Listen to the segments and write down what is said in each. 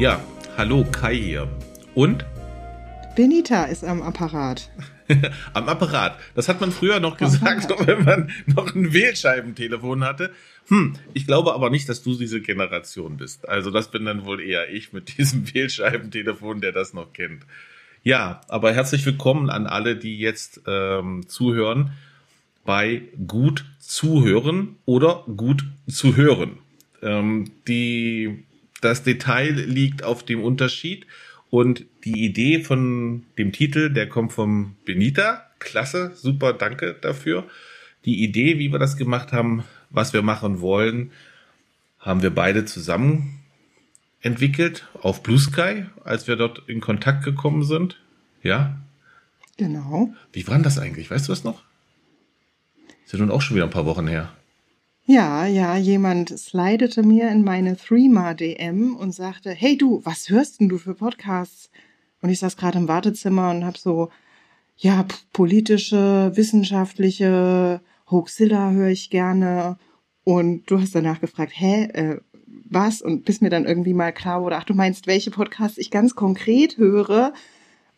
Ja, hallo Kai hier. Und? Benita ist am Apparat. am Apparat. Das hat man früher noch gesagt, wenn man noch ein Wählscheibentelefon hatte. Hm, ich glaube aber nicht, dass du diese Generation bist. Also das bin dann wohl eher ich mit diesem Wählscheibentelefon, der das noch kennt. Ja, aber herzlich willkommen an alle, die jetzt ähm, zuhören bei Gut zuhören oder Gut zu hören. Ähm, die, das Detail liegt auf dem Unterschied und die Idee von dem Titel, der kommt vom Benita. Klasse, super, danke dafür. Die Idee, wie wir das gemacht haben, was wir machen wollen, haben wir beide zusammen entwickelt auf Blue Sky, als wir dort in Kontakt gekommen sind. Ja? Genau. Wie war denn das eigentlich? Weißt du das noch? Ist ja nun auch schon wieder ein paar Wochen her. Ja, ja, jemand slidete mir in meine Threema-DM und sagte, hey du, was hörst denn du für Podcasts? Und ich saß gerade im Wartezimmer und habe so, ja, politische, wissenschaftliche, Hoaxilla höre ich gerne. Und du hast danach gefragt, hä, äh, was? Und bis mir dann irgendwie mal klar wurde, ach, du meinst, welche Podcasts ich ganz konkret höre.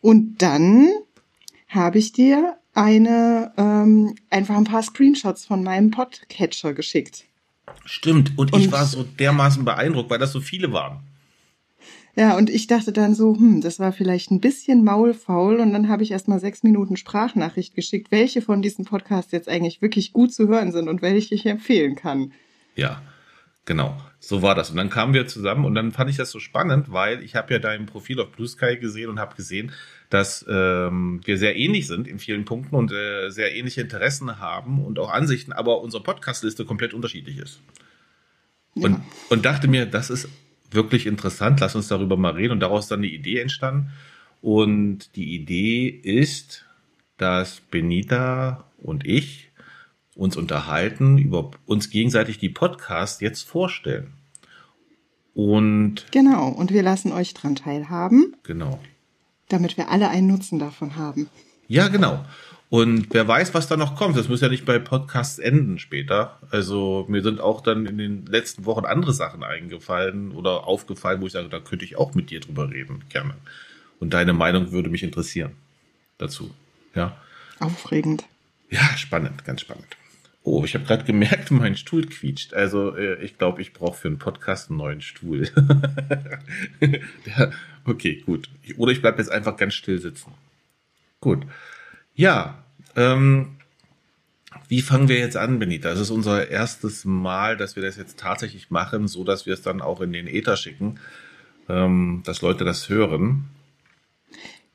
Und dann habe ich dir eine ähm, einfach ein paar Screenshots von meinem Podcatcher geschickt. Stimmt. Und, und ich war so dermaßen beeindruckt, weil das so viele waren. Ja, und ich dachte dann so, hm, das war vielleicht ein bisschen maulfaul. Und dann habe ich erst mal sechs Minuten Sprachnachricht geschickt, welche von diesen Podcasts jetzt eigentlich wirklich gut zu hören sind und welche ich empfehlen kann. Ja, genau. So war das. Und dann kamen wir zusammen und dann fand ich das so spannend, weil ich habe ja dein Profil auf Blue Sky gesehen und habe gesehen, dass ähm, wir sehr ähnlich sind in vielen Punkten und äh, sehr ähnliche Interessen haben und auch Ansichten, aber unsere Podcastliste komplett unterschiedlich ist. Ja. Und, und dachte mir, das ist wirklich interessant, lass uns darüber mal reden und daraus dann die Idee entstanden. Und die Idee ist, dass Benita und ich uns unterhalten, über uns gegenseitig die Podcasts jetzt vorstellen. Und genau, und wir lassen euch dran teilhaben. Genau. Damit wir alle einen Nutzen davon haben. Ja, genau. Und wer weiß, was da noch kommt. Das muss ja nicht bei Podcasts enden später. Also mir sind auch dann in den letzten Wochen andere Sachen eingefallen oder aufgefallen, wo ich sage, da könnte ich auch mit dir drüber reden, gerne. Und deine Meinung würde mich interessieren dazu. Ja. Aufregend. Ja, spannend, ganz spannend. Oh, ich habe gerade gemerkt, mein Stuhl quietscht. Also äh, ich glaube, ich brauche für einen Podcast einen neuen Stuhl. okay, gut. Oder ich bleibe jetzt einfach ganz still sitzen. Gut. Ja, ähm, wie fangen wir jetzt an, Benita? Das ist unser erstes Mal, dass wir das jetzt tatsächlich machen, so dass wir es dann auch in den Äther schicken, ähm, dass Leute das hören.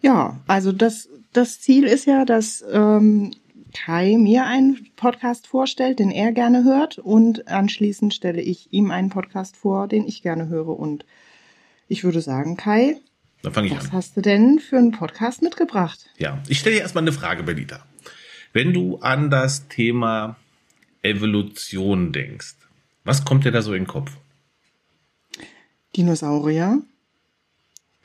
Ja, also das, das Ziel ist ja, dass ähm, Kai mir einen Podcast vorstellt, den er gerne hört und anschließend stelle ich ihm einen Podcast vor, den ich gerne höre und ich würde sagen, Kai, dann fange ich was an. hast du denn für einen Podcast mitgebracht? Ja, ich stelle dir erstmal eine Frage, Benita. Wenn du an das Thema Evolution denkst, was kommt dir da so in den Kopf? Dinosaurier,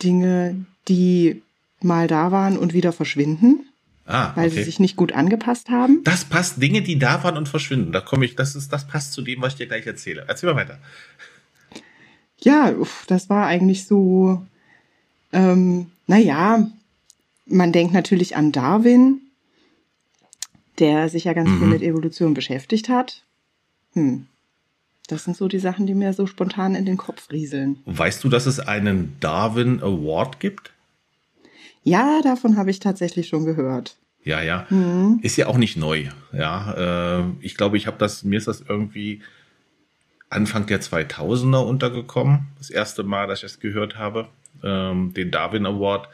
Dinge, die mal da waren und wieder verschwinden. Ah, weil okay. sie sich nicht gut angepasst haben. Das passt, Dinge, die da waren und verschwinden. Da komme ich, das ist, das passt zu dem, was ich dir gleich erzähle. Erzähl mal weiter. Ja, das war eigentlich so, ähm, naja, man denkt natürlich an Darwin, der sich ja ganz mhm. viel mit Evolution beschäftigt hat. Hm. Das sind so die Sachen, die mir so spontan in den Kopf rieseln. Weißt du, dass es einen Darwin Award gibt? Ja, davon habe ich tatsächlich schon gehört. Ja, ja. Mhm. Ist ja auch nicht neu. Ja, äh, ich glaube, ich habe das, mir ist das irgendwie Anfang der 2000er untergekommen. Das erste Mal, dass ich das gehört habe, ähm, den Darwin Award.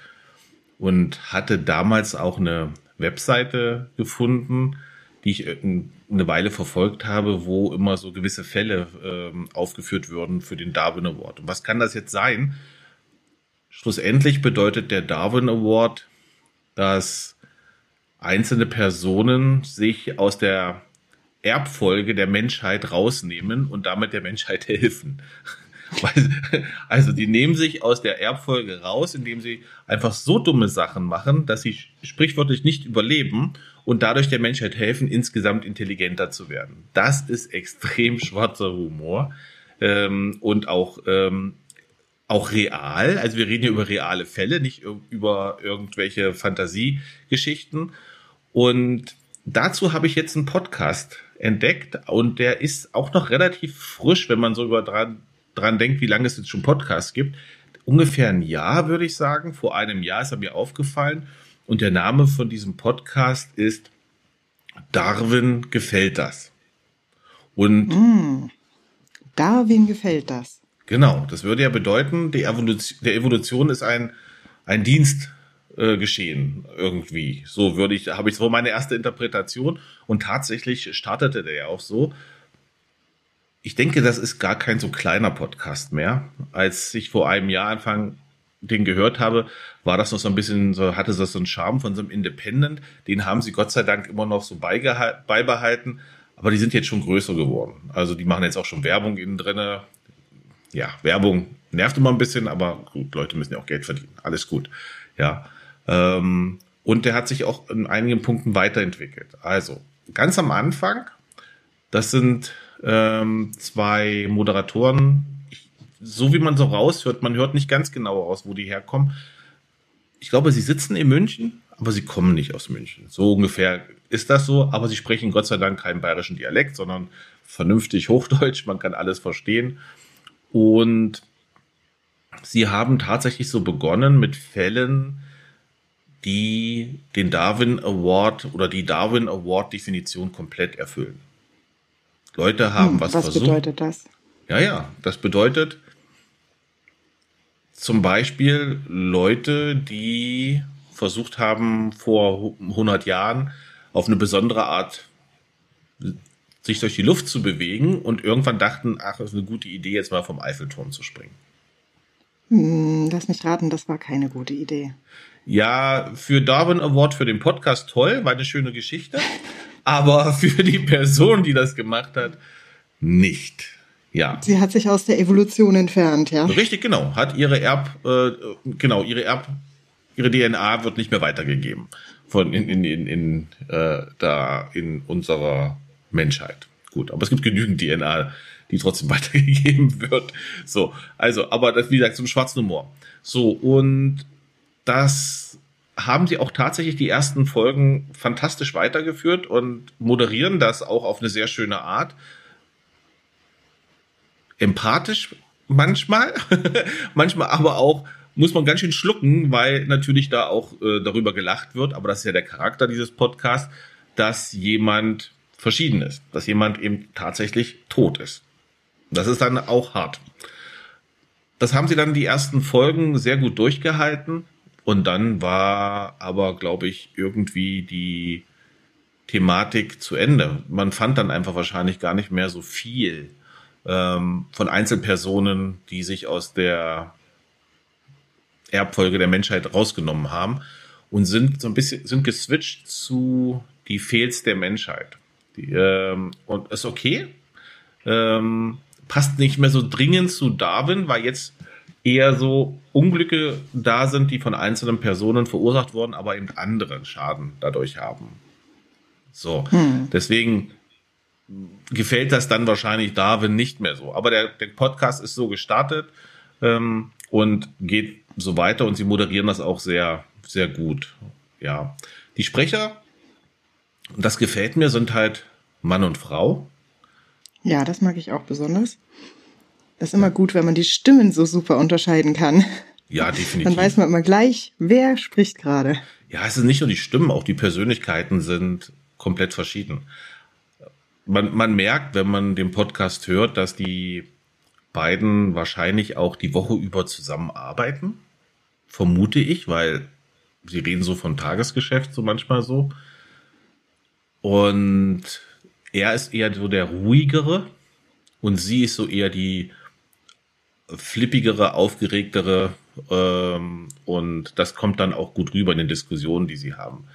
Und hatte damals auch eine Webseite gefunden, die ich eine Weile verfolgt habe, wo immer so gewisse Fälle ähm, aufgeführt würden für den Darwin Award. Und was kann das jetzt sein? Schlussendlich bedeutet der Darwin Award, dass einzelne Personen sich aus der Erbfolge der Menschheit rausnehmen und damit der Menschheit helfen. Also die nehmen sich aus der Erbfolge raus, indem sie einfach so dumme Sachen machen, dass sie sprichwörtlich nicht überleben und dadurch der Menschheit helfen, insgesamt intelligenter zu werden. Das ist extrem schwarzer Humor ähm, und auch ähm, auch real. Also wir reden hier über reale Fälle, nicht über irgendwelche Fantasiegeschichten. Und dazu habe ich jetzt einen Podcast entdeckt und der ist auch noch relativ frisch, wenn man so über dran, dran denkt, wie lange es jetzt schon Podcasts gibt. Ungefähr ein Jahr, würde ich sagen. Vor einem Jahr ist er mir aufgefallen. Und der Name von diesem Podcast ist Darwin gefällt das. Und mm, Darwin gefällt das. Genau, das würde ja bedeuten, die Evolution, der Evolution ist ein, ein Dienst äh, geschehen irgendwie. So würde ich, habe ich so meine erste Interpretation und tatsächlich startete der ja auch so. Ich denke, das ist gar kein so kleiner Podcast mehr. Als ich vor einem Jahr Anfang den gehört habe, war das noch so ein bisschen so, hatte das so einen Charme von so einem Independent. Den haben sie Gott sei Dank immer noch so beibehalten. Aber die sind jetzt schon größer geworden. Also die machen jetzt auch schon Werbung innen drinne ja, Werbung nervt immer ein bisschen, aber gut, Leute müssen ja auch Geld verdienen. Alles gut. Ja. Ähm, und der hat sich auch in einigen Punkten weiterentwickelt. Also, ganz am Anfang, das sind ähm, zwei Moderatoren, so wie man so raushört, man hört nicht ganz genau raus, wo die herkommen. Ich glaube, sie sitzen in München, aber sie kommen nicht aus München. So ungefähr ist das so, aber sie sprechen Gott sei Dank keinen bayerischen Dialekt, sondern vernünftig Hochdeutsch, man kann alles verstehen. Und sie haben tatsächlich so begonnen mit Fällen, die den Darwin Award oder die Darwin Award Definition komplett erfüllen. Leute haben hm, was, was versucht. Was bedeutet das? Ja, ja, das bedeutet zum Beispiel Leute, die versucht haben, vor 100 Jahren auf eine besondere Art sich durch die Luft zu bewegen und irgendwann dachten, ach, das ist eine gute Idee, jetzt mal vom Eiffelturm zu springen. Hm, lass mich raten, das war keine gute Idee. Ja, für Darwin Award für den Podcast toll, war eine schöne Geschichte. aber für die Person, die das gemacht hat, nicht. Ja. Sie hat sich aus der Evolution entfernt, ja. Richtig, genau. Hat ihre Erb, äh, genau, ihre Erb, ihre DNA wird nicht mehr weitergegeben von in in in, in äh, da in unserer Menschheit. Gut, aber es gibt genügend DNA, die trotzdem weitergegeben wird. So, also, aber das, wie gesagt, zum schwarzen Humor. So, und das haben sie auch tatsächlich die ersten Folgen fantastisch weitergeführt und moderieren das auch auf eine sehr schöne Art. Empathisch manchmal, manchmal aber auch muss man ganz schön schlucken, weil natürlich da auch äh, darüber gelacht wird, aber das ist ja der Charakter dieses Podcasts, dass jemand verschieden ist, dass jemand eben tatsächlich tot ist. Das ist dann auch hart. Das haben sie dann die ersten Folgen sehr gut durchgehalten und dann war aber, glaube ich, irgendwie die Thematik zu Ende. Man fand dann einfach wahrscheinlich gar nicht mehr so viel ähm, von Einzelpersonen, die sich aus der Erbfolge der Menschheit rausgenommen haben und sind so ein bisschen sind geswitcht zu die Fails der Menschheit. Ähm, und ist okay. Ähm, passt nicht mehr so dringend zu Darwin, weil jetzt eher so Unglücke da sind, die von einzelnen Personen verursacht wurden, aber eben anderen Schaden dadurch haben. So, hm. deswegen gefällt das dann wahrscheinlich Darwin nicht mehr so. Aber der, der Podcast ist so gestartet ähm, und geht so weiter und sie moderieren das auch sehr, sehr gut. Ja, die Sprecher und das gefällt mir, sind halt Mann und Frau. Ja, das mag ich auch besonders. Das ist immer gut, wenn man die Stimmen so super unterscheiden kann. Ja, definitiv. Dann weiß man immer gleich, wer spricht gerade. Ja, es sind nicht nur die Stimmen, auch die Persönlichkeiten sind komplett verschieden. Man, man merkt, wenn man den Podcast hört, dass die beiden wahrscheinlich auch die Woche über zusammenarbeiten. Vermute ich, weil sie reden so von Tagesgeschäft so manchmal so. Und er ist eher so der ruhigere und sie ist so eher die flippigere, aufgeregtere ähm, und das kommt dann auch gut rüber in den Diskussionen, die sie haben.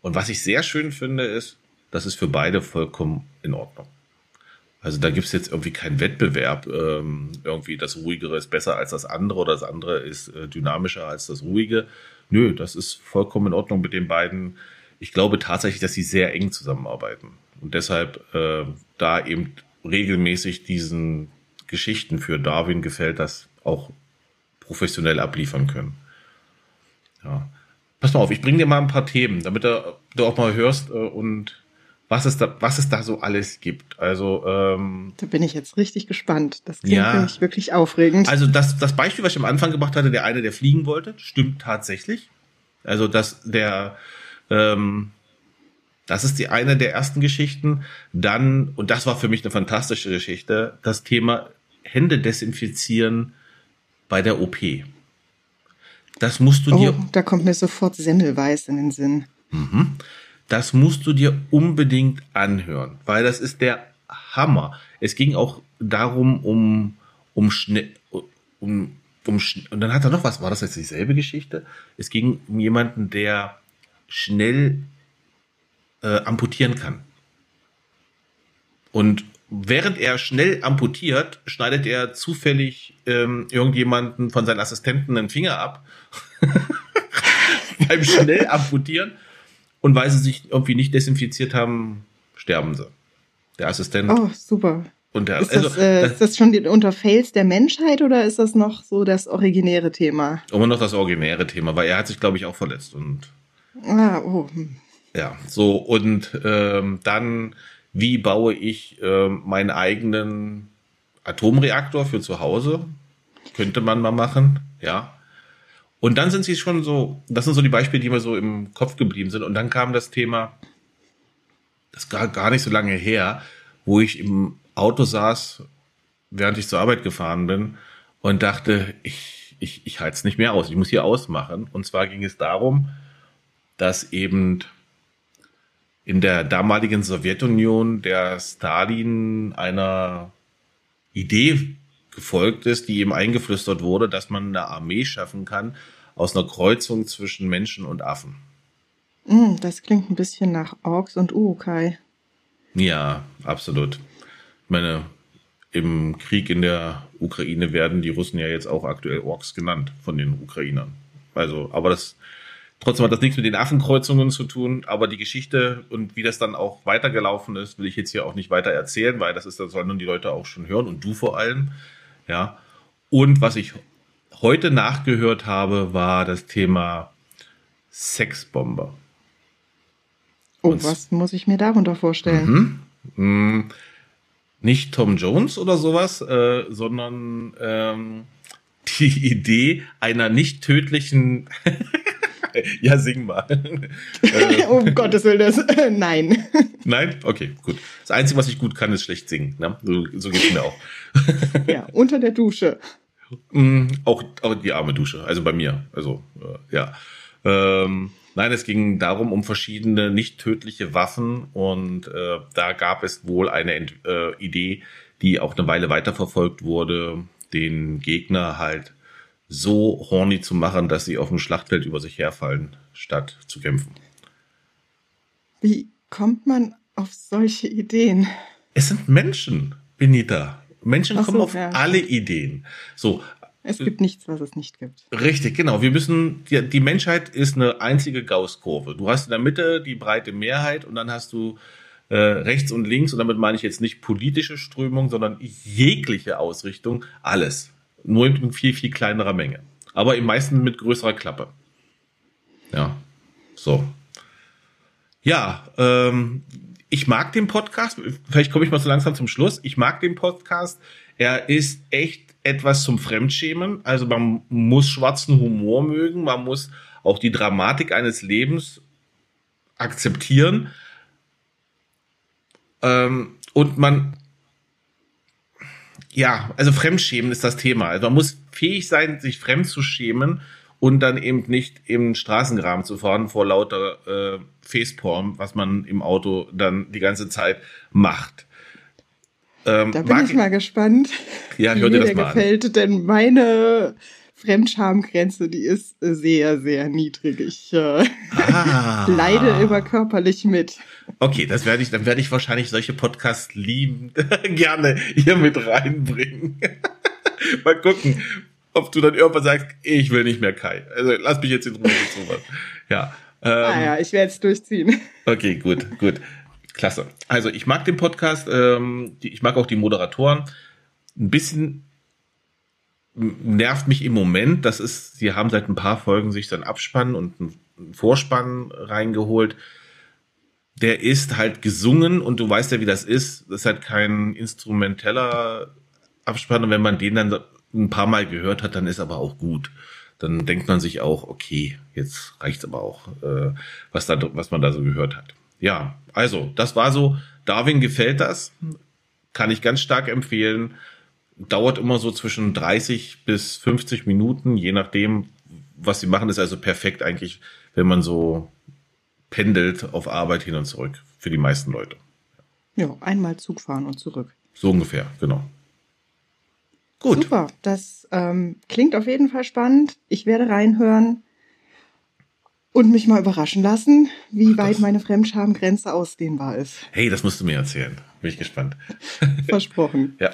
Und was ich sehr schön finde, ist, das ist für beide vollkommen in Ordnung. Also da gibt's jetzt irgendwie keinen Wettbewerb, ähm, irgendwie das Ruhigere ist besser als das andere oder das andere ist äh, dynamischer als das Ruhige. Nö, das ist vollkommen in Ordnung mit den beiden ich glaube tatsächlich, dass sie sehr eng zusammenarbeiten und deshalb äh, da eben regelmäßig diesen Geschichten für Darwin gefällt das auch professionell abliefern können. Ja. Pass mal auf, ich bringe dir mal ein paar Themen, damit du, du auch mal hörst äh, und was es da, was es da so alles gibt. Also ähm, da bin ich jetzt richtig gespannt. Das klingt ja, wirklich, wirklich aufregend. Also das, das Beispiel, was ich am Anfang gemacht hatte, der eine, der fliegen wollte, stimmt tatsächlich. Also dass der ähm, das ist die eine der ersten Geschichten. Dann, und das war für mich eine fantastische Geschichte, das Thema Hände desinfizieren bei der OP. Das musst du oh, dir. Da kommt mir sofort Semmelweis in den Sinn. Mhm. Das musst du dir unbedingt anhören, weil das ist der Hammer. Es ging auch darum, um, um schnell, um, um, und dann hat er noch was, war das jetzt dieselbe Geschichte? Es ging um jemanden, der schnell äh, amputieren kann. Und während er schnell amputiert, schneidet er zufällig ähm, irgendjemanden von seinen Assistenten einen Finger ab. Beim schnell amputieren. Und weil sie sich irgendwie nicht desinfiziert haben, sterben sie. Der Assistent. Oh, super. Und der, ist, das, also, äh, das, ist das schon unter Fails der Menschheit oder ist das noch so das originäre Thema? Immer noch das originäre Thema, weil er hat sich, glaube ich, auch verletzt. Und ah, oh. Hm. Ja, so und ähm, dann, wie baue ich ähm, meinen eigenen Atomreaktor für zu Hause? Könnte man mal machen, ja. Und dann sind sie schon so, das sind so die Beispiele, die mir so im Kopf geblieben sind. Und dann kam das Thema, das gar, gar nicht so lange her, wo ich im Auto saß, während ich zur Arbeit gefahren bin und dachte, ich, ich, ich halte es nicht mehr aus, ich muss hier ausmachen. Und zwar ging es darum, dass eben in der damaligen Sowjetunion der Stalin einer Idee gefolgt ist, die ihm eingeflüstert wurde, dass man eine Armee schaffen kann aus einer Kreuzung zwischen Menschen und Affen. Mm, das klingt ein bisschen nach Orks und Urukai. Ja, absolut. Ich meine, im Krieg in der Ukraine werden die Russen ja jetzt auch aktuell Orks genannt von den Ukrainern. Also, aber das Trotzdem hat das nichts mit den Affenkreuzungen zu tun, aber die Geschichte und wie das dann auch weitergelaufen ist, will ich jetzt hier auch nicht weiter erzählen, weil das ist, das sollen die Leute auch schon hören und du vor allem. Ja. Und was ich heute nachgehört habe, war das Thema Sexbomber. Oh, und was muss ich mir darunter vorstellen? Mhm. Mh, nicht Tom Jones oder sowas, äh, sondern ähm, die Idee einer nicht tödlichen ja, sing mal. um Gottes Willen, das, äh, nein. Nein? Okay, gut. Das Einzige, was ich gut kann, ist schlecht singen. Ne? So, so geht's mir auch. ja, unter der Dusche. Mm, auch, auch die arme Dusche, also bei mir. Also, äh, ja. Ähm, nein, es ging darum, um verschiedene nicht tödliche Waffen und äh, da gab es wohl eine Ent äh, Idee, die auch eine Weile weiterverfolgt wurde, den Gegner halt so horny zu machen, dass sie auf dem Schlachtfeld über sich herfallen, statt zu kämpfen. Wie kommt man auf solche Ideen? Es sind Menschen, Benita. Menschen so, kommen auf ja. alle Ideen. So. Es gibt nichts, was es nicht gibt. Richtig, genau. Wir müssen, die, die Menschheit ist eine einzige Gaußkurve. Du hast in der Mitte die breite Mehrheit und dann hast du äh, rechts und links, und damit meine ich jetzt nicht politische Strömung, sondern jegliche Ausrichtung, alles. Nur in viel, viel kleinerer Menge. Aber im meisten mit größerer Klappe. Ja. So. Ja, ähm, ich mag den Podcast. Vielleicht komme ich mal so langsam zum Schluss. Ich mag den Podcast. Er ist echt etwas zum Fremdschämen. Also man muss schwarzen Humor mögen. Man muss auch die Dramatik eines Lebens akzeptieren. Ähm, und man ja, also Fremdschämen ist das Thema. Also man muss fähig sein, sich fremd zu schämen und dann eben nicht im Straßengraben zu fahren vor lauter äh, Faceporn, was man im Auto dann die ganze Zeit macht. Ähm, da bin ich mal gespannt, ja, wie mir der gefällt, an. denn meine Fremdschamgrenze, die ist sehr, sehr niedrig. Ich äh, ah. leide immer körperlich mit. Okay, das werde ich, dann werde ich wahrscheinlich solche Podcasts lieben, gerne hier mit reinbringen. Mal gucken, ob du dann irgendwann sagst, ich will nicht mehr Kai. Also lass mich jetzt in Ruhe mit sowas. Ja. Ähm, ah ja, ich werde es durchziehen. Okay, gut, gut. Klasse. Also ich mag den Podcast, ähm, ich mag auch die Moderatoren. Ein bisschen nervt mich im Moment. Das ist, sie haben seit ein paar Folgen sich dann Abspann und einen Vorspann reingeholt. Der ist halt gesungen und du weißt ja, wie das ist. Das ist halt kein instrumenteller Abspann und wenn man den dann ein paar Mal gehört hat, dann ist aber auch gut. Dann denkt man sich auch, okay, jetzt reicht's aber auch, äh, was da, was man da so gehört hat. Ja, also das war so. Darwin gefällt das, kann ich ganz stark empfehlen. Dauert immer so zwischen 30 bis 50 Minuten, je nachdem, was sie machen. Ist also perfekt eigentlich, wenn man so pendelt auf Arbeit hin und zurück für die meisten Leute. Ja, einmal Zug fahren und zurück. So ungefähr, genau. Gut. Super, das ähm, klingt auf jeden Fall spannend. Ich werde reinhören und mich mal überraschen lassen, wie Ach, weit meine Fremdschamgrenze ausdehnbar ist. Hey, das musst du mir erzählen. Bin ich gespannt. Versprochen. ja.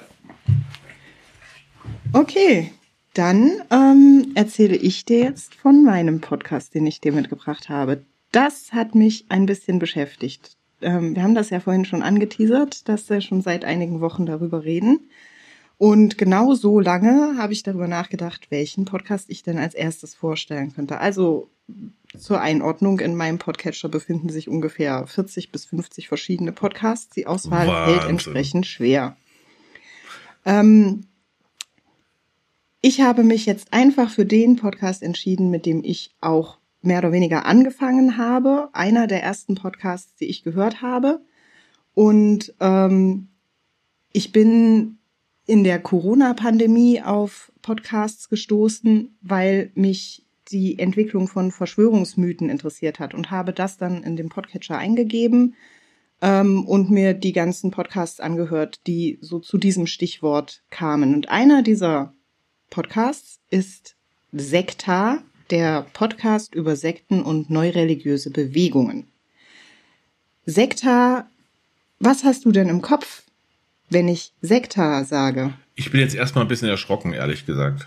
Okay, dann ähm, erzähle ich dir jetzt von meinem Podcast, den ich dir mitgebracht habe. Das hat mich ein bisschen beschäftigt. Ähm, wir haben das ja vorhin schon angeteasert, dass wir schon seit einigen Wochen darüber reden. Und genau so lange habe ich darüber nachgedacht, welchen Podcast ich denn als erstes vorstellen könnte. Also zur Einordnung, in meinem Podcatcher befinden sich ungefähr 40 bis 50 verschiedene Podcasts. Die Auswahl Wahnsinn. fällt entsprechend schwer. Ähm, ich habe mich jetzt einfach für den Podcast entschieden, mit dem ich auch mehr oder weniger angefangen habe. Einer der ersten Podcasts, die ich gehört habe. Und ähm, ich bin in der Corona-Pandemie auf Podcasts gestoßen, weil mich die Entwicklung von Verschwörungsmythen interessiert hat und habe das dann in den Podcatcher eingegeben ähm, und mir die ganzen Podcasts angehört, die so zu diesem Stichwort kamen. Und einer dieser Podcasts ist Sekta, der Podcast über Sekten und neureligiöse Bewegungen. Sekta, was hast du denn im Kopf, wenn ich Sekta sage? Ich bin jetzt erstmal ein bisschen erschrocken, ehrlich gesagt.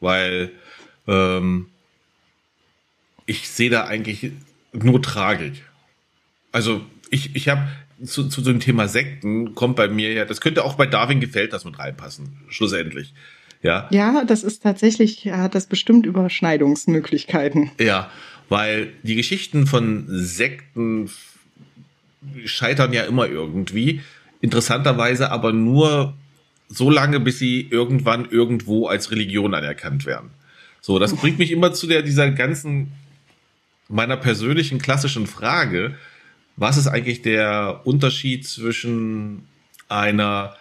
Weil ähm, ich sehe da eigentlich nur Tragik. Also ich, ich habe zu, zu dem Thema Sekten kommt bei mir ja, das könnte auch bei Darwin gefällt das mit reinpassen, schlussendlich. Ja. Ja, das ist tatsächlich, hat das bestimmt Überschneidungsmöglichkeiten. Ja, weil die Geschichten von Sekten scheitern ja immer irgendwie interessanterweise aber nur so lange, bis sie irgendwann irgendwo als Religion anerkannt werden. So, das bringt mich immer zu der, dieser ganzen, meiner persönlichen klassischen Frage, was ist eigentlich der Unterschied zwischen einer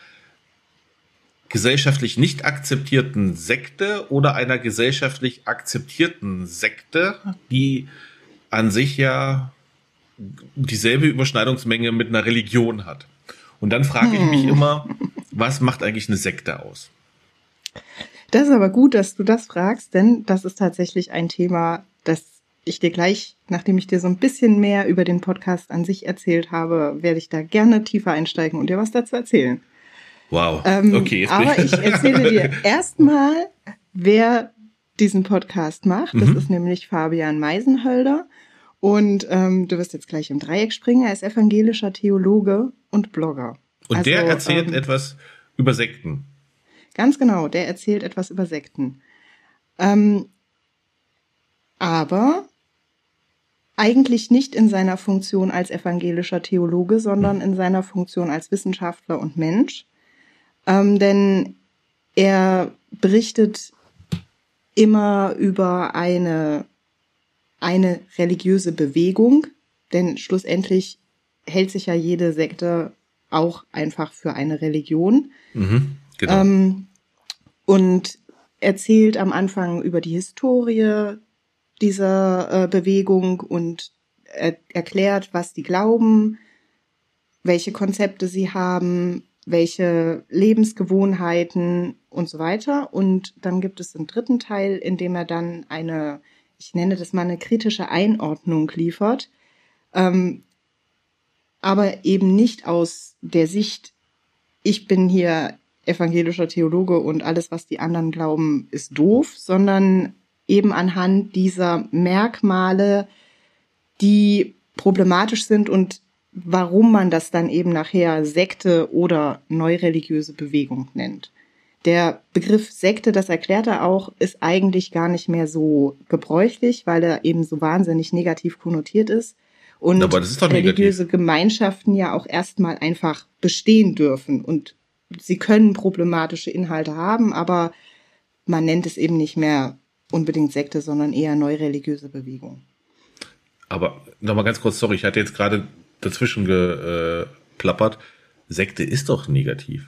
gesellschaftlich nicht akzeptierten Sekte oder einer gesellschaftlich akzeptierten Sekte, die an sich ja dieselbe Überschneidungsmenge mit einer Religion hat. Und dann frage ich mich hm. immer, was macht eigentlich eine Sekte aus? Das ist aber gut, dass du das fragst, denn das ist tatsächlich ein Thema, das ich dir gleich, nachdem ich dir so ein bisschen mehr über den Podcast an sich erzählt habe, werde ich da gerne tiefer einsteigen und dir was dazu erzählen. Wow. Ähm, okay. aber ich erzähle dir erstmal, wer diesen Podcast macht. Das mhm. ist nämlich Fabian Meisenhölder. Und ähm, du wirst jetzt gleich im Dreieck springen. Er ist evangelischer Theologe und Blogger. Und also, der erzählt ähm, etwas über Sekten. Ganz genau, der erzählt etwas über Sekten. Ähm, aber eigentlich nicht in seiner Funktion als evangelischer Theologe, sondern hm. in seiner Funktion als Wissenschaftler und Mensch. Ähm, denn er berichtet immer über eine eine religiöse Bewegung, denn schlussendlich hält sich ja jede Sekte auch einfach für eine Religion. Mhm, genau. Ähm, und erzählt am Anfang über die Historie dieser äh, Bewegung und er erklärt, was die glauben, welche Konzepte sie haben, welche Lebensgewohnheiten und so weiter. Und dann gibt es einen dritten Teil, in dem er dann eine ich nenne das mal eine kritische Einordnung liefert, ähm, aber eben nicht aus der Sicht, ich bin hier evangelischer Theologe und alles, was die anderen glauben, ist doof, sondern eben anhand dieser Merkmale, die problematisch sind und warum man das dann eben nachher Sekte oder neureligiöse Bewegung nennt. der Begriff Sekte, das erklärt er auch, ist eigentlich gar nicht mehr so gebräuchlich, weil er eben so wahnsinnig negativ konnotiert ist. Und Aber das ist doch religiöse negativ. Gemeinschaften ja auch erstmal einfach bestehen dürfen. Und sie können problematische Inhalte haben, aber man nennt es eben nicht mehr unbedingt Sekte, sondern eher neureligiöse Bewegung. Aber nochmal ganz kurz, sorry, ich hatte jetzt gerade dazwischen geplappert. Sekte ist doch negativ.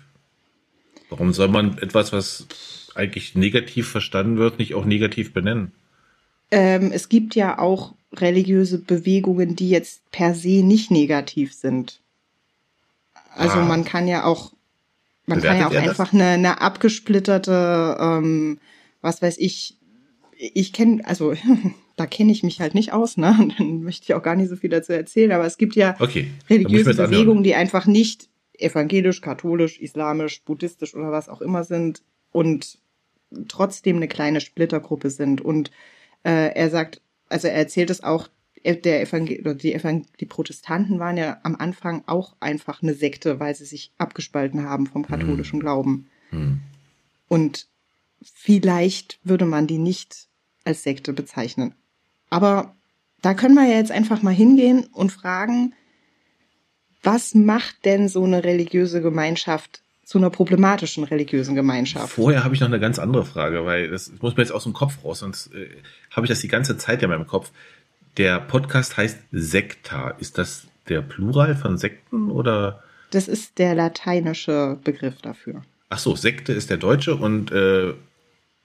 Warum soll man etwas, was eigentlich negativ verstanden wird, nicht auch negativ benennen? Ähm, es gibt ja auch religiöse Bewegungen, die jetzt per se nicht negativ sind. Also Ah. man kann ja auch, man Bewertet kann ja auch einfach eine, eine abgesplitterte, ähm, was weiß ich, ich kenne, also da kenne ich mich halt nicht aus, ne? Und dann möchte ich auch gar nicht so viel dazu erzählen, aber es gibt ja Okay. religiöse. Bewegungen, die einfach nicht evangelisch, katholisch, islamisch, buddhistisch oder was auch immer sind und trotzdem eine kleine Splittergruppe sind. Und äh, er sagt, also er erzählt es auch, er- der Evangel oder die, Evangel die Protestanten waren ja am Anfang auch einfach eine Sekte, weil sie sich abgespalten haben vom katholischen Glauben. Hm. Und vielleicht würde man die nicht als Sekte bezeichnen. Aber da können wir ja jetzt einfach mal hingehen und fragen, was macht denn so eine religiöse Gemeinschaft zu einer problematischen religiösen Gemeinschaft? Vorher habe ich noch eine ganz andere Frage, weil das muss mir jetzt aus dem Kopf raus, sonst äh, habe ich das die ganze Zeit ja in meinem Kopf. Der Podcast heißt Sekta. Ist das der Plural von Sekten oder? Das ist der lateinische Begriff dafür. Ach so, Sekte ist der deutsche und äh,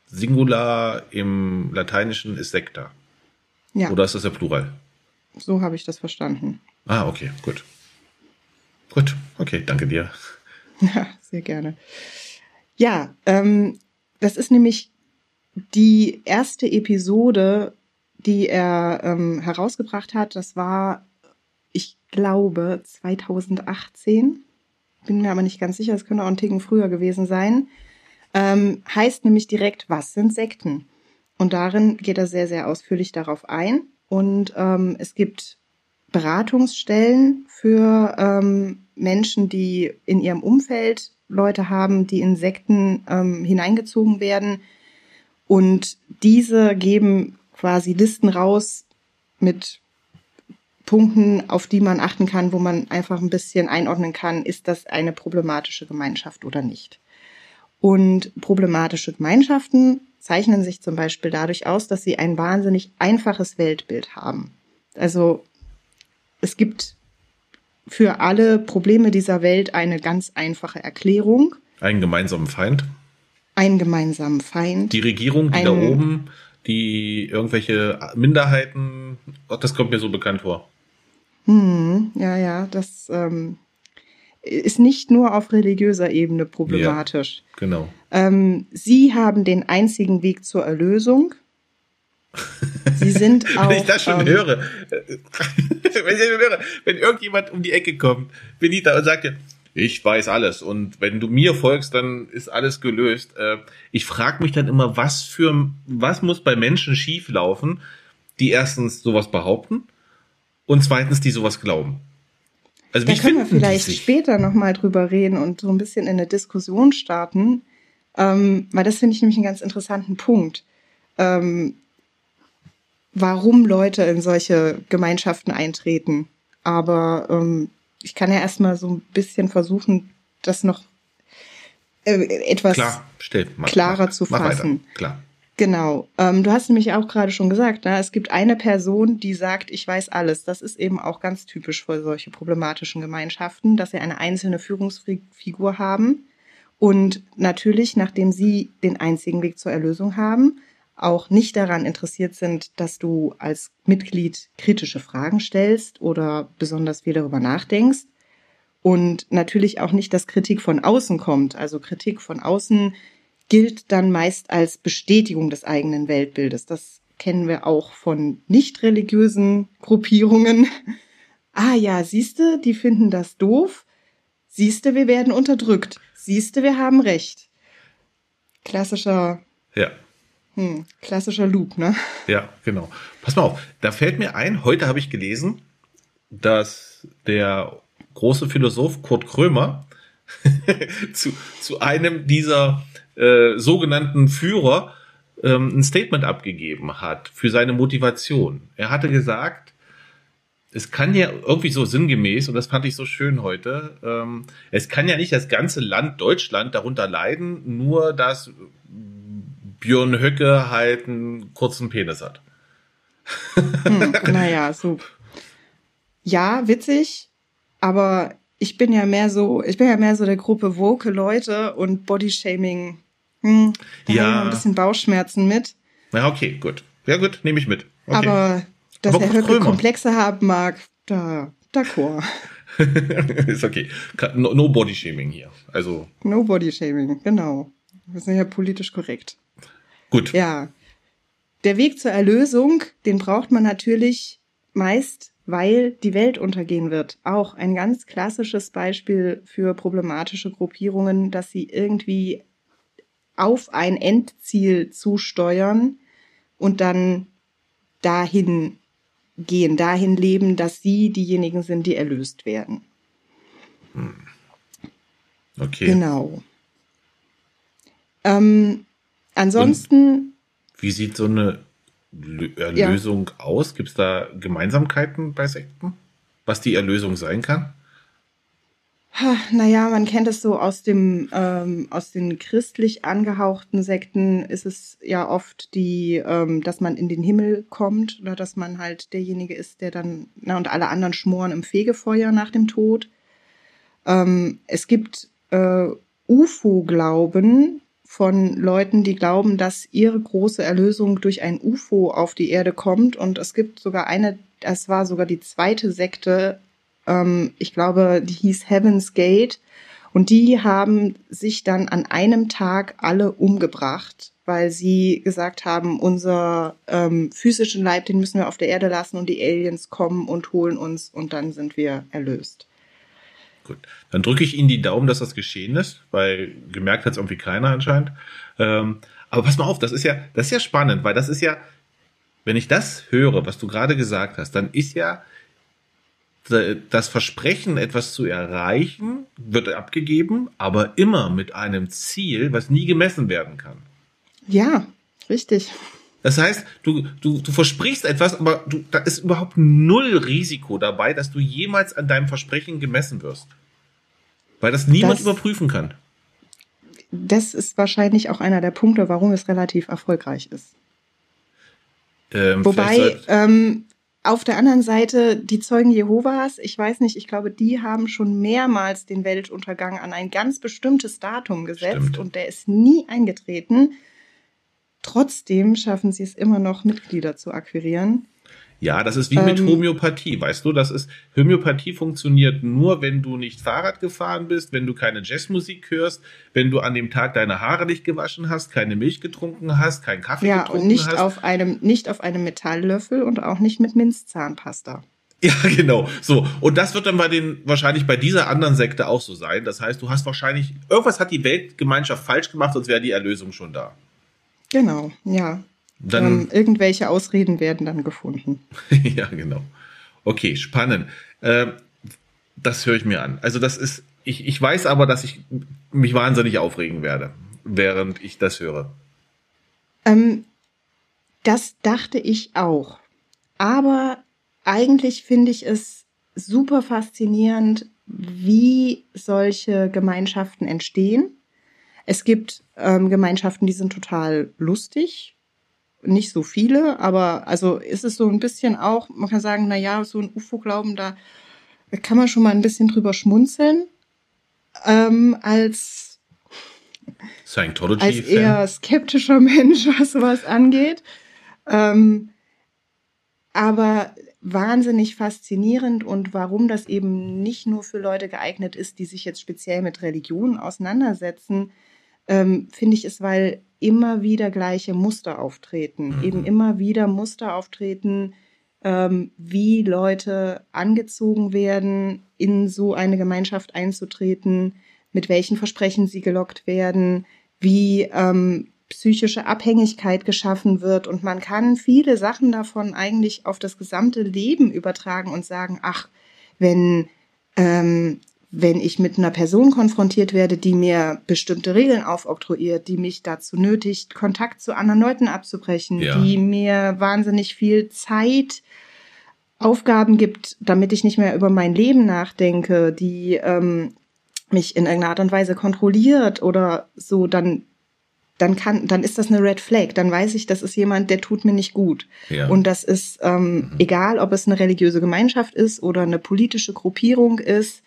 Singular im Lateinischen ist Sekta. Ja, Oder ist das der Plural? so habe ich das verstanden. Ah, okay, gut. Gut, okay, danke dir. Ja, sehr gerne. Ja, ähm, das ist nämlich die erste Episode, die er ähm, herausgebracht hat. Das war, ich glaube, 2018. Bin mir aber nicht ganz sicher, es könnte auch ein Ticken früher gewesen sein. Ähm, heißt nämlich direkt, was sind Sekten? Und darin geht er sehr, sehr ausführlich darauf ein. Und ähm, es gibt Beratungsstellen für ähm, Menschen, die in ihrem Umfeld Leute haben, die in Sekten ähm, hineingezogen werden. Und diese geben quasi Listen raus mit Punkten, auf die man achten kann, wo man einfach ein bisschen einordnen kann, ist das eine problematische Gemeinschaft oder nicht. Und problematische Gemeinschaften zeichnen sich zum Beispiel dadurch aus, dass sie ein wahnsinnig einfaches Weltbild haben. Also es gibt für alle Probleme dieser Welt eine ganz einfache Erklärung, Einen gemeinsamen Feind. einen gemeinsamen Feind. Die Regierung, die da oben, die irgendwelche Minderheiten, das kommt mir so bekannt vor. Hm, ja, ja, das ähm, ist nicht nur auf religiöser Ebene problematisch. Genau. Ähm, sie haben den einzigen Weg zur Erlösung. Sie sind auch. wenn ich das schon ähm, höre, wenn ich das schon höre, wenn irgendjemand um die Ecke kommt, Benita, und sagt dir, ich weiß alles und wenn du mir folgst, dann ist alles gelöst. Äh, Ich frage mich dann immer, was für, was muss bei Menschen schieflaufen, die erstens sowas behaupten und zweitens die sowas glauben. Also Da wie können wir vielleicht später nochmal drüber reden und so ein bisschen in eine Diskussion starten, ähm, weil das finde ich nämlich einen ganz interessanten Punkt. Ähm, warum Leute in solche Gemeinschaften eintreten. Aber ähm, ich kann ja erstmal so ein bisschen versuchen, das noch äh, etwas Klar, stell, mach, klarer mach, zu mach fassen. Weiter. Klar. Genau. Ähm, du hast nämlich auch gerade schon gesagt, ne? es gibt eine Person, die sagt, ich weiß alles. Das ist eben auch ganz typisch für solche problematischen Gemeinschaften, dass sie eine einzelne Führungsfigur haben und natürlich, nachdem sie den einzigen Weg zur Erlösung haben, auch nicht daran interessiert sind, dass du als Mitglied kritische Fragen stellst oder besonders viel darüber nachdenkst. Und natürlich auch nicht, dass Kritik von außen kommt. Also Kritik von außen gilt dann meist als Bestätigung des eigenen Weltbildes. Das kennen wir auch von nicht religiösen Gruppierungen. Ah ja, siehste, die finden das doof. Siehste, wir werden unterdrückt. Siehste, wir haben recht. Klassischer, Ja. hm, klassischer Loop, ne? Ja, genau. Pass mal auf, da fällt mir ein, heute habe ich gelesen, dass der große Philosoph Kurt Krömer zu, zu einem dieser äh, sogenannten Führer ähm, ein Statement abgegeben hat für seine Motivation. Er hatte gesagt, es kann ja irgendwie so sinngemäß, und das fand ich so schön heute, ähm, es kann ja nicht das ganze Land Deutschland darunter leiden, nur dass Björn Höcke halt einen kurzen Penis hat. Hm, naja, so. Ja, witzig, aber ich bin ja mehr so, ich bin ja mehr so der Gruppe woke Leute und Bodyshaming. Hm, da ja. ein bisschen Bauchschmerzen mit. Ja, okay, gut. Ja, gut, nehme ich mit. Okay. Aber dass aber er Höcke Komplexe haben mag, da, d'accord. ist okay. No, no Body Shaming hier. Also. No Body Shaming, genau. Wir sind ja politisch korrekt. Gut. Ja. Der Weg zur Erlösung, den braucht man natürlich meist, weil die Welt untergehen wird. Auch ein ganz klassisches Beispiel für problematische Gruppierungen, dass sie irgendwie auf ein Endziel zusteuern und dann dahin gehen, dahin leben, dass sie diejenigen sind, die erlöst werden. Hm. Okay. Genau. Ähm, ansonsten. Und wie sieht so eine Erlösung ja. aus? Gibt es da Gemeinsamkeiten bei Sekten? Was die Erlösung sein kann? Naja, man kennt es so aus dem ähm, aus den christlich angehauchten Sekten ist es ja oft die, ähm, dass man in den Himmel kommt oder dass man halt derjenige ist, der dann na und alle anderen schmoren im Fegefeuer nach dem Tod. Ähm, es gibt äh, UFO-Glauben von Leuten, die glauben, dass ihre große Erlösung durch ein UFO auf die Erde kommt und es gibt sogar eine, es war sogar die zweite Sekte ähm, ich glaube, die hieß Heaven's Gate. Und die haben sich dann an einem Tag alle umgebracht, weil sie gesagt haben, unser ähm, physischen Leib, den müssen wir auf der Erde lassen und die Aliens kommen und holen uns und dann sind wir erlöst. Gut, dann drücke ich Ihnen die Daumen, dass das geschehen ist, weil gemerkt hat es irgendwie keiner anscheinend. Ähm, aber pass mal auf, das ist ja, das ist ja spannend, weil das ist ja, wenn ich das höre, was du gerade gesagt hast, dann ist ja das Versprechen, etwas zu erreichen, wird abgegeben, aber immer mit einem Ziel, was nie gemessen werden kann. Ja, richtig. Das heißt, du, du, du versprichst etwas, aber du, da ist überhaupt null Risiko dabei, dass du jemals an deinem Versprechen gemessen wirst. Weil das niemand das, überprüfen kann. Das ist wahrscheinlich auch einer der Punkte, warum es relativ erfolgreich ist. Ähm, Wobei, ähm, auf der anderen Seite die Zeugen Jehovas, ich weiß nicht, ich glaube, die haben schon mehrmals den Weltuntergang an ein ganz bestimmtes Datum gesetzt Stimmt. und der ist nie eingetreten. Trotzdem schaffen sie es immer noch, Mitglieder zu akquirieren. Ja, das ist wie mit ähm, Homöopathie, weißt du, das ist Homöopathie funktioniert nur, wenn du nicht Fahrrad gefahren bist, wenn du keine Jazzmusik hörst, wenn du an dem Tag deine Haare nicht gewaschen hast, keine Milch getrunken hast, keinen Kaffee ja, getrunken hast. Ja, und nicht auf einem nicht auf einem Metalllöffel und auch nicht mit Minzzahnpasta. Ja, genau. So. Und das wird dann bei den, wahrscheinlich bei dieser anderen Sekte auch so sein. Das heißt, du hast wahrscheinlich, irgendwas hat die Weltgemeinschaft falsch gemacht, sonst wäre die Erlösung schon da. Genau, ja. Dann, ähm, irgendwelche Ausreden werden dann gefunden. ja, genau. Okay, spannend. Äh, das höre ich mir an. Also das ist, ich, ich weiß aber, dass ich mich wahnsinnig aufregen werde, während ich das höre. Ähm, das dachte ich auch. Aber eigentlich finde ich es super faszinierend, wie solche Gemeinschaften entstehen. Es gibt ähm, Gemeinschaften, die sind total lustig, nicht so viele, aber also ist es so ein bisschen auch, man kann sagen, na ja, so ein UFO-Glauben, da kann man schon mal ein bisschen drüber schmunzeln, ähm, als, als eher skeptischer Mensch, was sowas angeht. Ähm, aber wahnsinnig faszinierend und warum das eben nicht nur für Leute geeignet ist, die sich jetzt speziell mit Religion auseinandersetzen, ähm, finde ich es, weil immer wieder gleiche Muster auftreten, mhm. eben immer wieder Muster auftreten, ähm, wie Leute angezogen werden, in so eine Gemeinschaft einzutreten, mit welchen Versprechen sie gelockt werden, wie ähm, psychische Abhängigkeit geschaffen wird. Und man kann viele Sachen davon eigentlich auf das gesamte Leben übertragen und sagen, ach, wenn, ähm, wenn ich mit einer Person konfrontiert werde, die mir bestimmte Regeln aufoktroyiert, die mich dazu nötigt, Kontakt zu anderen Leuten abzubrechen, Ja. die mir wahnsinnig viel Zeit, Aufgaben gibt, damit ich nicht mehr über mein Leben nachdenke, die ähm, mich in irgendeiner Art und Weise kontrolliert oder so, dann dann kann, dann ist das eine Red Flag. Dann weiß ich, das ist jemand, der tut mir nicht gut. Ja. Und das ist ähm, egal, ob es eine religiöse Gemeinschaft ist oder eine politische Gruppierung ist.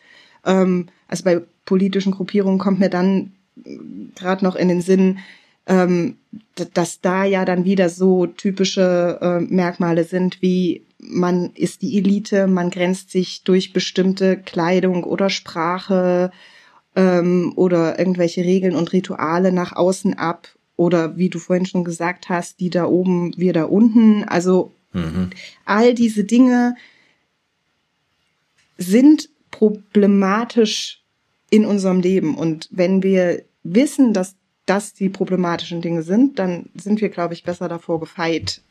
Ähm, also bei politischen Gruppierungen kommt mir dann gerade noch in den Sinn, ähm, dass da ja dann wieder so typische äh, Merkmale sind wie man ist die Elite, man grenzt sich durch bestimmte Kleidung oder Sprache ähm, oder irgendwelche Regeln und Rituale nach außen ab oder wie du vorhin schon gesagt hast, die da oben, wir da unten. Also Mhm. all diese Dinge sind problematisch in unserem Leben. Und wenn wir wissen, dass das die problematischen Dinge sind, dann sind wir, glaube ich, besser davor gefeit,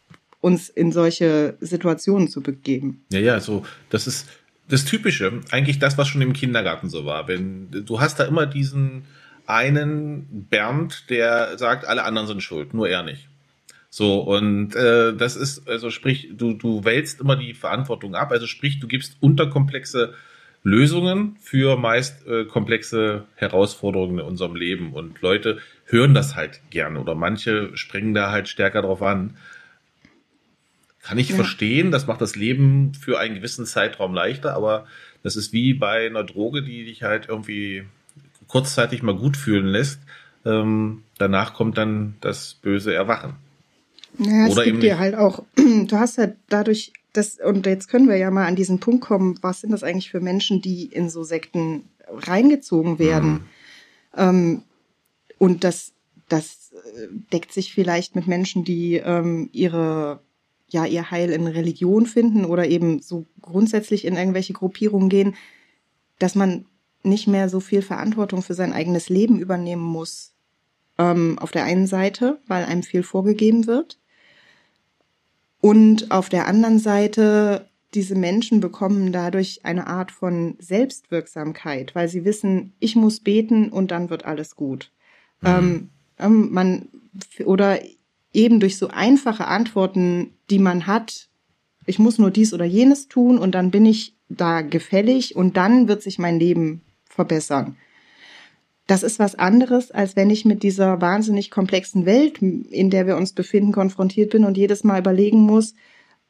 uns in solche Situationen zu begeben. Ja, ja, so, das ist das Typische, eigentlich das, was schon im Kindergarten so war. Wenn du hast da immer diesen einen Bernd, der sagt, alle anderen sind schuld, nur er nicht. So, und äh, das ist, also sprich, du, du wälzt immer die Verantwortung ab, also sprich, du gibst unterkomplexe Lösungen für meist äh, komplexe Herausforderungen in unserem Leben. Und Leute hören das halt gerne oder manche springen da halt stärker drauf an. Kann ich Ja. verstehen, das macht das Leben für einen gewissen Zeitraum leichter, aber das ist wie bei einer Droge, die dich halt irgendwie kurzzeitig mal gut fühlen lässt. Ähm, danach kommt dann das böse Erwachen. Ja, es Oder eben gibt dir halt auch, du hast halt dadurch, das, und jetzt können wir ja mal an diesen Punkt kommen, was sind das eigentlich für Menschen, die in so Sekten reingezogen werden? Mhm. Ähm, und das, das äh, deckt sich vielleicht mit Menschen, die ähm, ihre, ja, ihr Heil in Religion finden oder eben so grundsätzlich in irgendwelche Gruppierungen gehen, dass man nicht mehr so viel Verantwortung für sein eigenes Leben übernehmen muss. Ähm, auf der einen Seite, weil einem viel vorgegeben wird. Und auf der anderen Seite, diese Menschen bekommen dadurch eine Art von Selbstwirksamkeit, weil sie wissen, ich muss beten und dann wird alles gut. Ähm, ähm, man, oder eben durch so einfache Antworten, die man hat, ich muss nur dies oder jenes tun und dann bin ich da gefällig und dann wird sich mein Leben verbessern. Das ist was anderes, als wenn ich mit dieser wahnsinnig komplexen Welt, in der wir uns befinden, konfrontiert bin und jedes Mal überlegen muss,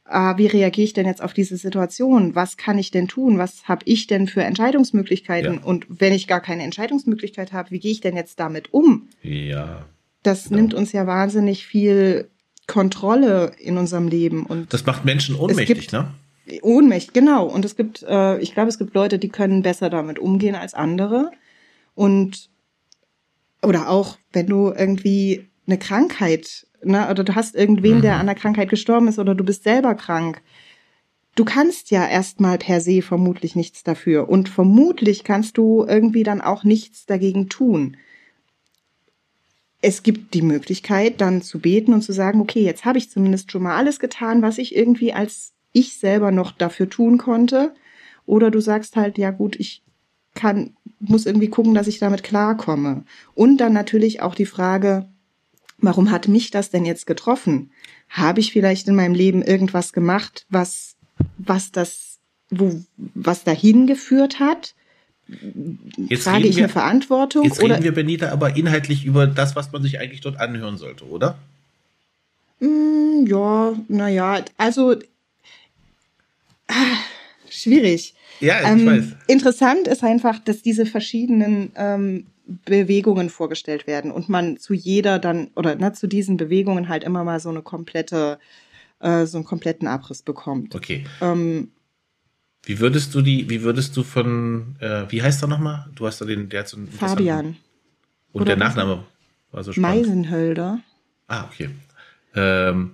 ah, wie reagiere ich denn jetzt auf diese Situation? Was kann ich denn tun? Was habe ich denn für Entscheidungsmöglichkeiten? Ja. Und wenn ich gar keine Entscheidungsmöglichkeit habe, wie gehe ich denn jetzt damit um? Ja. Das Genau. nimmt uns ja wahnsinnig viel Kontrolle in unserem Leben und Das macht Menschen ohnmächtig, gibt- ne? Ohnmächtig, genau. Und es gibt, äh, ich glaube, es gibt Leute, die können besser damit umgehen als andere. Und oder auch, wenn du irgendwie eine Krankheit, ne, oder du hast irgendwen, der an einer Krankheit gestorben ist, oder du bist selber krank. Du kannst ja erstmal per se vermutlich nichts dafür. Und vermutlich kannst du irgendwie dann auch nichts dagegen tun. Es gibt die Möglichkeit, dann zu beten und zu sagen, okay, jetzt habe ich zumindest schon mal alles getan, was ich irgendwie als ich selber noch dafür tun konnte. Oder du sagst halt, ja gut, ich kann, muss irgendwie gucken, dass ich damit klarkomme. Und dann natürlich auch die Frage, warum hat mich das denn jetzt getroffen? Habe ich vielleicht in meinem Leben irgendwas gemacht, was, was das, wo, was dahin geführt hat? Jetzt Trage reden ich wir- eine Verantwortung? Jetzt oder reden wir, Benita, aber inhaltlich über das, was man sich eigentlich dort anhören sollte, oder? Mm, ja, naja, also ah, schwierig. Ja, ich Ähm, weiß. Interessant ist einfach, dass diese verschiedenen ähm, Bewegungen vorgestellt werden und man zu jeder dann oder ne, zu diesen Bewegungen halt immer mal so eine komplette, äh, so einen kompletten Abriss bekommt. Okay. Ähm, Wie würdest du die, wie würdest du von, äh, wie heißt er nochmal? Du hast da den, der hat so einen Fabian Und oder der? Nachname war so spannend. Meisenhölder. Ah, okay. Ähm,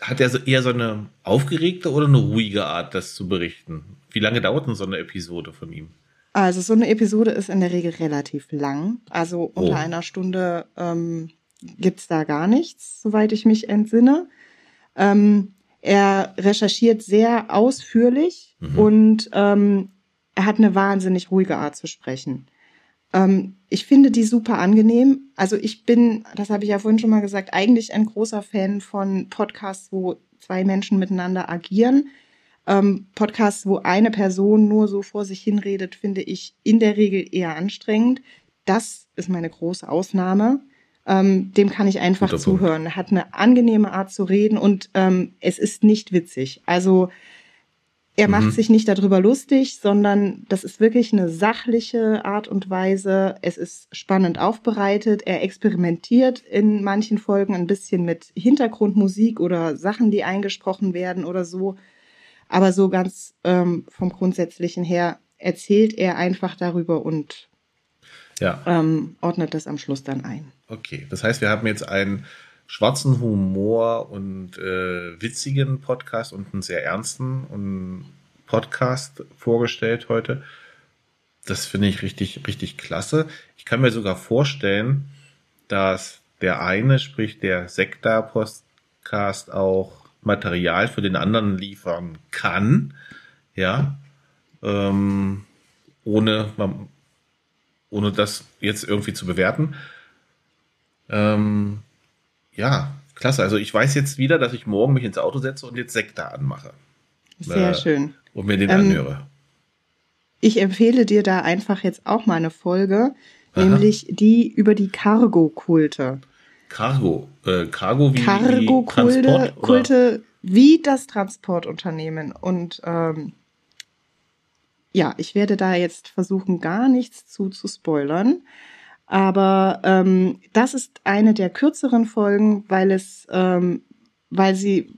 hat er so eher so eine aufgeregte oder eine ruhige Art, das zu berichten? Wie lange dauert denn so eine Episode von ihm? Also so eine Episode ist in der Regel relativ lang. Also unter Oh. einer Stunde ähm, gibt's da gar nichts, soweit ich mich entsinne. Ähm, er recherchiert sehr ausführlich Mhm. und ähm, er hat eine wahnsinnig ruhige Art zu sprechen. Ähm, ich finde die super angenehm. Also ich bin, das habe ich ja vorhin schon mal gesagt, eigentlich ein großer Fan von Podcasts, wo zwei Menschen miteinander agieren. Ähm, Podcasts, wo eine Person nur so vor sich hinredet, finde ich in der Regel eher anstrengend. Das ist meine große Ausnahme. Ähm, dem kann ich einfach zuhören. Hat eine angenehme Art zu reden und ähm, es ist nicht witzig. Also er macht mhm. sich nicht darüber lustig, sondern das ist wirklich eine sachliche Art und Weise. Es ist spannend aufbereitet. Er experimentiert in manchen Folgen ein bisschen mit Hintergrundmusik oder Sachen, die eingesprochen werden oder so. Aber so ganz ähm, vom Grundsätzlichen her erzählt er einfach darüber und ja. ähm, ordnet das am Schluss dann ein. Okay, das heißt, wir haben jetzt einen schwarzen Humor und äh, witzigen Podcast und einen sehr ernsten Podcast vorgestellt heute. Das finde ich richtig, richtig klasse. Ich kann mir sogar vorstellen, dass der eine, sprich der Sekta-Podcast auch Material für den anderen liefern kann. Ja. Ähm, ohne, ohne das jetzt irgendwie zu bewerten. Ähm, ja, klasse. Also ich weiß jetzt wieder, dass ich morgen mich ins Auto setze und jetzt Sekta anmache. Sehr äh, schön. Und mir den ähm, anhöre. Ich empfehle dir da einfach jetzt auch mal eine Folge, Aha. nämlich die über die Cargo-Kulte. Cargo, äh, Cargo wie Cargo-Kulte, Kulte wie das Transportunternehmen. Und ähm, ja, ich werde da jetzt versuchen, gar nichts zu, zu spoilern. Aber ähm, das ist eine der kürzeren Folgen, weil es, ähm, weil sie,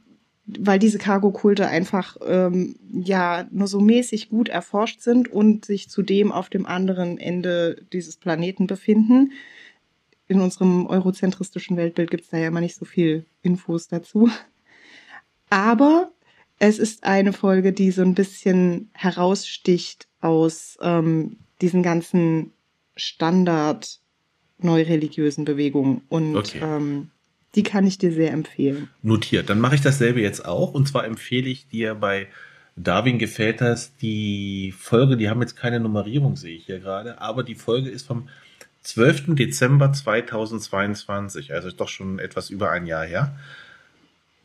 weil diese Cargo-Kulte einfach ähm, ja nur so mäßig gut erforscht sind und sich zudem auf dem anderen Ende dieses Planeten befinden. In unserem eurozentristischen Weltbild gibt es da ja immer nicht so viel Infos dazu. Aber es ist eine Folge, die so ein bisschen heraussticht aus ähm, diesen ganzen Standard neureligiösen Bewegungen. Und okay. ähm, die kann ich dir sehr empfehlen. Notiert. Dann mache ich dasselbe jetzt auch. Und zwar empfehle ich dir bei Darwin gefällt das die Folge, die haben jetzt keine Nummerierung, sehe ich hier gerade, aber die Folge ist vom 12. Dezember 2022, also ist doch schon etwas über ein Jahr her.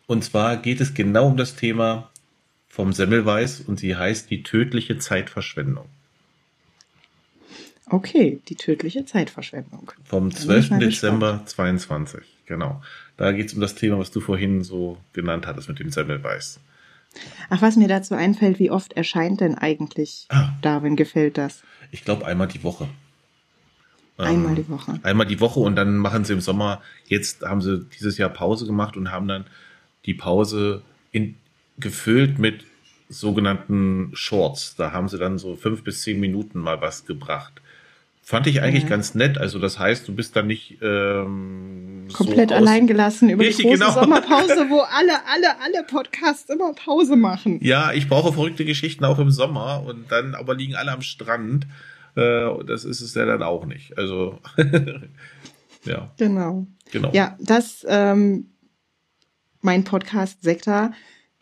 Und zwar geht es genau um das Thema vom Semmelweis und sie heißt die tödliche Zeitverschwendung. Okay, die tödliche Zeitverschwendung. Vom 12. Dezember 22, genau. Da geht es um das Thema, was du vorhin so genannt hattest mit dem Semmelweis. Ach, was mir dazu einfällt, wie oft erscheint denn eigentlich ah. Darwin gefällt das? Ich glaube einmal die Woche. Einmal die Woche. Ähm, einmal die Woche und dann machen sie im Sommer, jetzt haben sie dieses Jahr Pause gemacht und haben dann die Pause in, gefüllt mit sogenannten Shorts. Da haben sie dann so fünf bis zehn Minuten mal was gebracht. Fand ich eigentlich ja. ganz nett. Also das heißt, du bist dann nicht ähm, komplett so allein gelassen über Richtig, die große genau. Sommerpause, wo alle, alle, alle Podcasts immer Pause machen. Ja, ich brauche verrückte Geschichten auch im Sommer und dann aber liegen alle am Strand. Äh, das ist es ja dann auch nicht. Also ja. Genau. Genau. Ja, das ähm, mein Podcast Sektor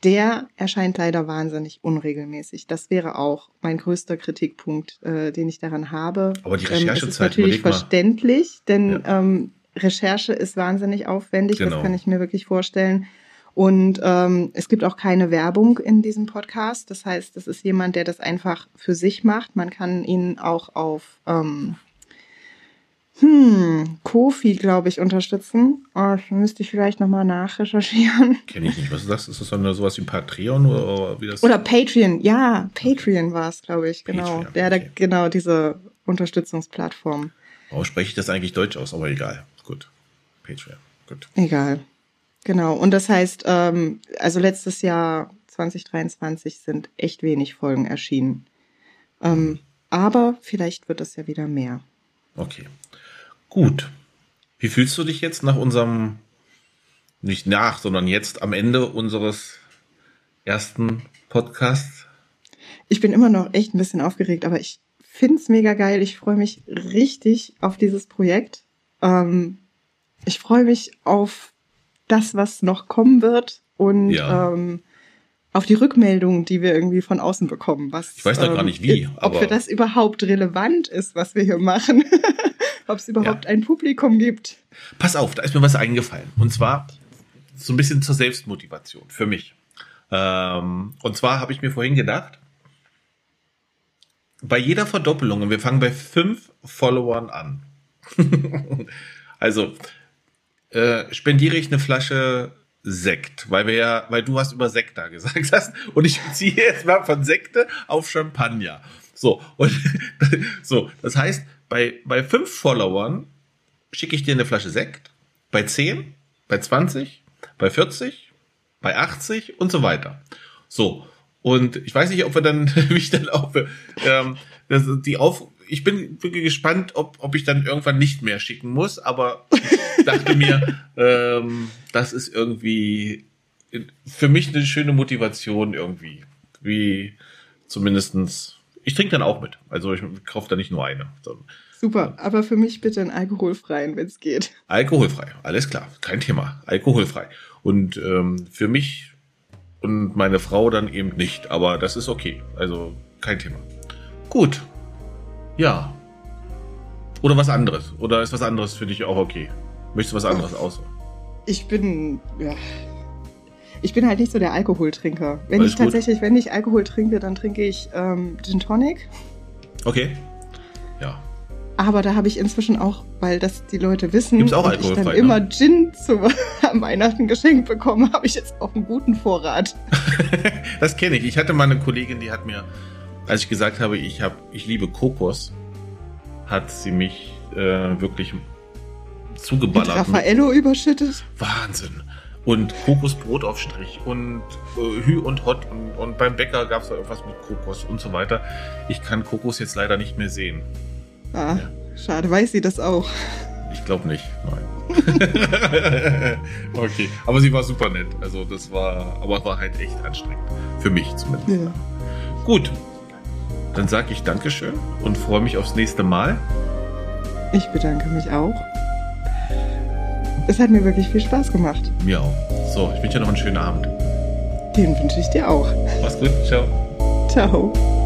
der erscheint leider wahnsinnig unregelmäßig. Das wäre auch mein größter Kritikpunkt, äh, den ich daran habe. Aber die Recherchezeit ähm, ist natürlich verständlich, denn ja. ähm, Recherche ist wahnsinnig aufwendig, genau. das kann ich mir wirklich vorstellen. Und ähm, es gibt auch keine Werbung in diesem Podcast. Das heißt, das ist jemand, der das einfach für sich macht. Man kann ihn auch auf ähm, hm, Kofi, glaube ich, unterstützen. Oh, müsste ich vielleicht nochmal nachrecherchieren. Kenne ich nicht. Was ist das? Ist das dann sowas wie Patreon oder wie das? Oder Patreon, ja, Patreon okay. war es, glaube ich, genau. Patreon, Der, okay. genau, diese Unterstützungsplattform. Warum spreche ich das eigentlich Deutsch aus? Aber egal. Gut. Patreon. Gut. Egal. Genau. Und das heißt, ähm, also letztes Jahr 2023 sind echt wenig Folgen erschienen. Ähm, mhm. Aber vielleicht wird es ja wieder mehr. Okay. Gut. Wie fühlst du dich jetzt nach unserem, nicht nach, sondern jetzt am Ende unseres ersten Podcasts? Ich bin immer noch echt ein bisschen aufgeregt, aber ich finde es mega geil. Ich freue mich richtig auf dieses Projekt. Ähm, ich freue mich auf das, was noch kommen wird und ja. ähm, auf die Rückmeldungen, die wir irgendwie von außen bekommen. Was, ich weiß doch ähm, gar nicht wie. Ob für das überhaupt relevant ist, was wir hier machen. ob es überhaupt ja. ein Publikum gibt. Pass auf, da ist mir was eingefallen. Und zwar so ein bisschen zur Selbstmotivation für mich. Ähm, und zwar habe ich mir vorhin gedacht, bei jeder Verdoppelung, und wir fangen bei fünf Followern an. also, äh, spendiere ich eine Flasche Sekt, weil wir ja, weil du was über Sekt da gesagt hast und ich ziehe jetzt mal von Sekte auf Champagner. So, und so, das heißt, bei, bei fünf Followern schicke ich dir eine Flasche Sekt, bei zehn, bei 20, bei 40, bei 80 und so weiter. So, und ich weiß nicht, ob wir dann, wie ich dann auch, ähm, das, die auf, ich bin wirklich gespannt, ob, ob ich dann irgendwann nicht mehr schicken muss, aber ich dachte mir, ähm, das ist irgendwie für mich eine schöne Motivation irgendwie. Wie zumindestens. Ich trinke dann auch mit. Also ich kaufe da nicht nur eine. Super, aber für mich bitte einen alkoholfreien, wenn es geht. Alkoholfrei, alles klar, kein Thema. Alkoholfrei. Und ähm, für mich und meine Frau dann eben nicht, aber das ist okay. Also kein Thema. Gut, ja. Oder was anderes. Oder ist was anderes für dich auch okay? Möchtest du was anderes aus? Ich bin, ja. Ich bin halt nicht so der Alkoholtrinker. Wenn Alles ich tatsächlich, gut. wenn ich Alkohol trinke, dann trinke ich ähm, Gin Tonic. Okay. Ja. Aber da habe ich inzwischen auch, weil das die Leute wissen, Gibt's auch ich dann ne? immer Gin zu Weihnachten geschenkt bekomme, habe ich jetzt auch einen guten Vorrat. das kenne ich. Ich hatte mal eine Kollegin, die hat mir als ich gesagt habe, ich habe, ich liebe Kokos, hat sie mich äh, wirklich zugeballert. Mit Raffaello überschüttet. Wahnsinn. Und Kokosbrot auf Strich und äh, Hü und Hot und, und beim Bäcker gab es irgendwas mit Kokos und so weiter. Ich kann Kokos jetzt leider nicht mehr sehen. Ah, ja. schade. Weiß sie das auch? Ich glaube nicht, nein. okay, aber sie war super nett. Also das war, aber war halt echt anstrengend. Für mich zumindest. Ja. Gut, dann sage ich Dankeschön und freue mich aufs nächste Mal. Ich bedanke mich auch. Es hat mir wirklich viel Spaß gemacht. Mir auch. So, ich wünsche dir noch einen schönen Abend. Den wünsche ich dir auch. Mach's gut. Ciao. Ciao.